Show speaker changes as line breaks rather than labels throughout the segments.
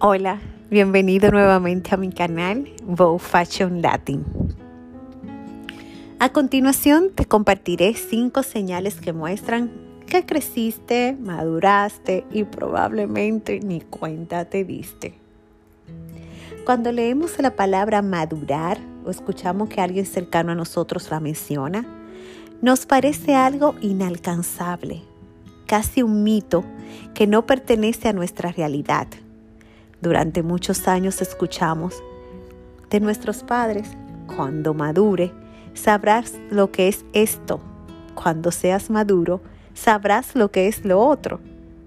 Hola, bienvenido nuevamente a mi canal Vogue Fashion Latin. A continuación te compartiré cinco señales que muestran que creciste, maduraste y probablemente ni cuenta te diste. Cuando leemos la palabra madurar o escuchamos que alguien cercano a nosotros la menciona, nos parece algo inalcanzable, casi un mito que no pertenece a nuestra realidad durante muchos años escuchamos de nuestros padres, cuando madure, sabrás lo que es esto. Cuando seas maduro, sabrás lo que es lo otro.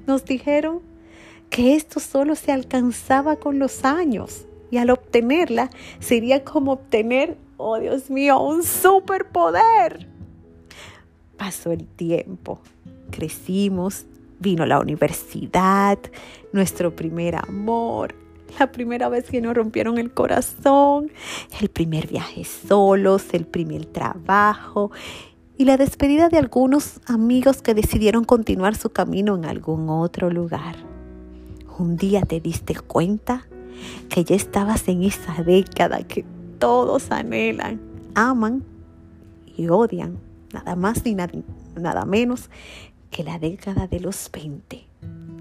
Nos dijeron que esto solo se alcanzaba con los años y al obtenerla sería como obtener, oh Dios mío, un superpoder. Pasó el tiempo, crecimos, vino la universidad, nuestro primer amor, la primera vez que nos rompieron el corazón, el primer viaje solos, el primer trabajo y la despedida de algunos amigos que decidieron continuar su camino en algún otro lugar. Un día te diste cuenta que ya estabas en esa década que todos anhelan, aman y odian, nada más ni nada, nada menos que la década de los 20.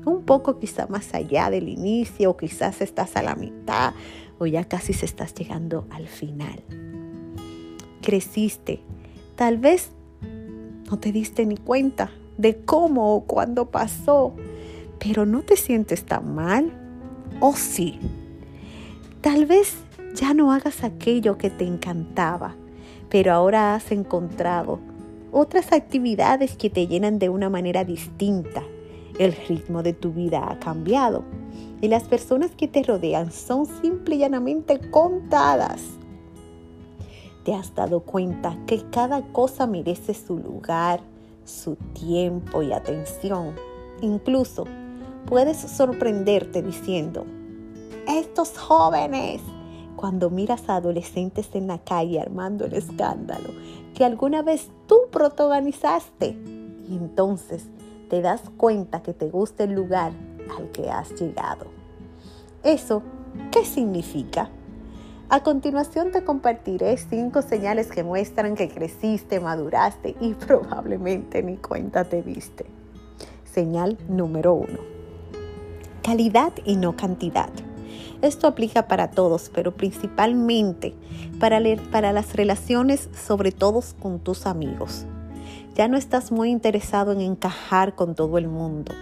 Un poco quizá más allá del inicio, o quizás estás a la mitad, o ya casi se estás llegando al final. Creciste, tal vez no te diste ni cuenta de cómo o cuándo pasó, pero no te sientes tan mal. ¿O sí? Tal vez ya no hagas aquello que te encantaba, pero ahora has encontrado otras actividades que te llenan de una manera distinta. El ritmo de tu vida ha cambiado y las personas que te rodean son simple y llanamente contadas. Te has dado cuenta que cada cosa merece su lugar, su tiempo y atención. Incluso puedes sorprenderte diciendo, estos jóvenes cuando miras a adolescentes en la calle armando el escándalo que alguna vez tú protagonizaste. Y entonces te das cuenta que te gusta el lugar al que has llegado. ¿Eso qué significa? A continuación te compartiré cinco señales que muestran que creciste, maduraste y probablemente ni cuenta te diste. Señal número uno. Calidad y no cantidad. Esto aplica para todos, pero principalmente para, las relaciones, sobre todo con tus amigos. Ya no estás muy interesado en encajar con todo el mundo,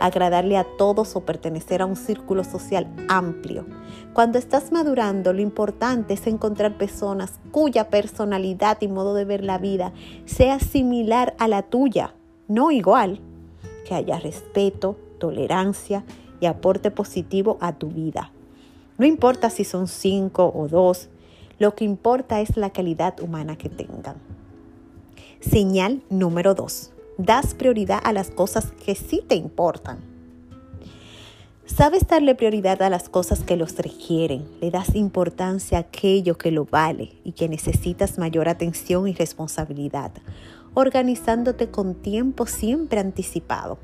agradarle a todos o pertenecer a un círculo social amplio. Cuando estás madurando, lo importante es encontrar personas cuya personalidad y modo de ver la vida sea similar a la tuya, no igual, que haya respeto, tolerancia y aporte positivo a tu vida. No importa si son cinco o dos, lo que importa es la calidad humana que tengan. Señal número dos. Das prioridad a las cosas que sí te importan. Sabes darle prioridad a las cosas que los requieren, le das importancia a aquello que lo vale y que necesitas mayor atención y responsabilidad, organizándote con tiempo siempre anticipado.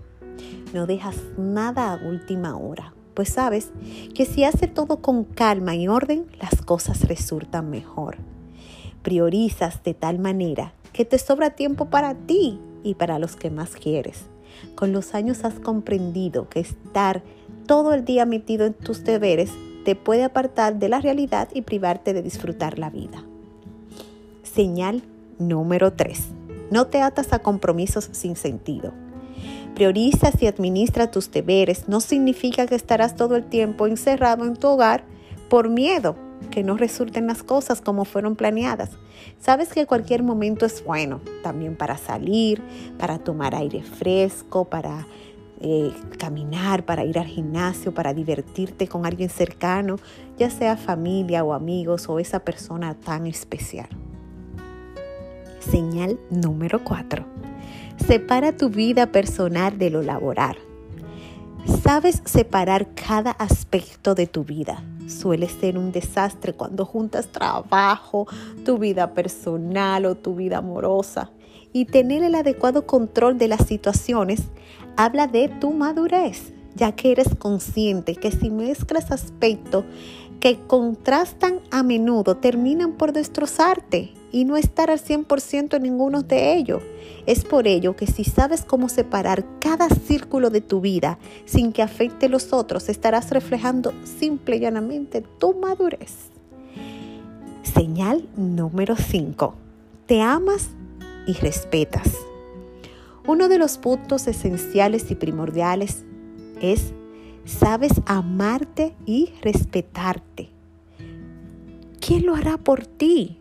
No dejas nada a última hora, pues sabes que si hace todo con calma y orden, las cosas resultan mejor. Priorizas de tal manera que te sobra tiempo para ti y para los que más quieres. Con los años has comprendido que estar todo el día metido en tus deberes te puede apartar de la realidad y privarte de disfrutar la vida. Señal número 3. No te atas a compromisos sin sentido. Priorizas y administra tus deberes no significa que estarás todo el tiempo encerrado en tu hogar por miedo que no resulten las cosas como fueron planeadas. Sabes que cualquier momento es bueno, también para salir, para tomar aire fresco, para eh, caminar, para ir al gimnasio, para divertirte con alguien cercano, ya sea familia o amigos o esa persona tan especial. Señal número 4 Separa tu vida personal de lo laboral. Sabes separar cada aspecto de tu vida. Suele ser un desastre cuando juntas trabajo, tu vida personal o tu vida amorosa. Y tener el adecuado control de las situaciones habla de tu madurez. ya que eres consciente que si mezclas aspectos que contrastan a menudo terminan por destrozarte y no estar al 100% en ninguno de ellos. Es por ello que si sabes cómo separar cada círculo de tu vida sin que afecte los otros, estarás reflejando simple y llanamente tu madurez. Señal número 5. Te amas y respetas. Uno de los puntos esenciales y primordiales es sabes amarte y respetarte. ¿Quién lo hará por ti?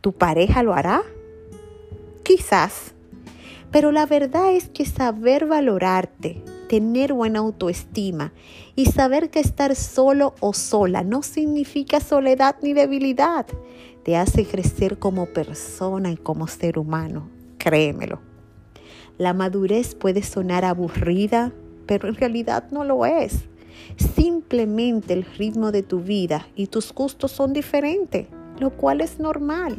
¿Tu pareja lo hará? Quizás. Pero la verdad es que saber valorarte, tener buena autoestima y saber que estar solo o sola no significa soledad ni debilidad, te hace crecer como persona y como ser humano. Créemelo. La madurez puede sonar aburrida, pero en realidad no lo es. Simplemente el ritmo de tu vida y tus gustos son diferentes, lo cual es normal.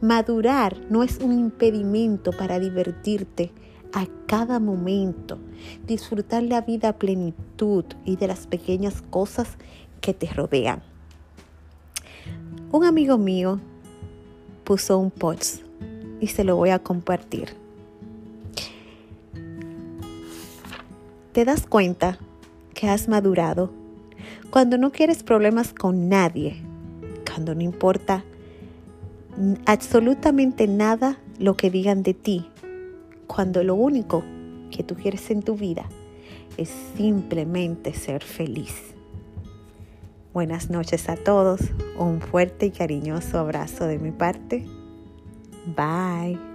Madurar no es un impedimento para divertirte a cada momento, disfrutar la vida a plenitud y de las pequeñas cosas que te rodean. Un amigo mío puso un post y se lo voy a compartir. Te das cuenta que has madurado cuando no quieres problemas con nadie, cuando no importa absolutamente nada lo que digan de ti, cuando lo único que tú quieres en tu vida es simplemente ser feliz. Buenas noches a todos, un fuerte y cariñoso abrazo de mi parte. Bye.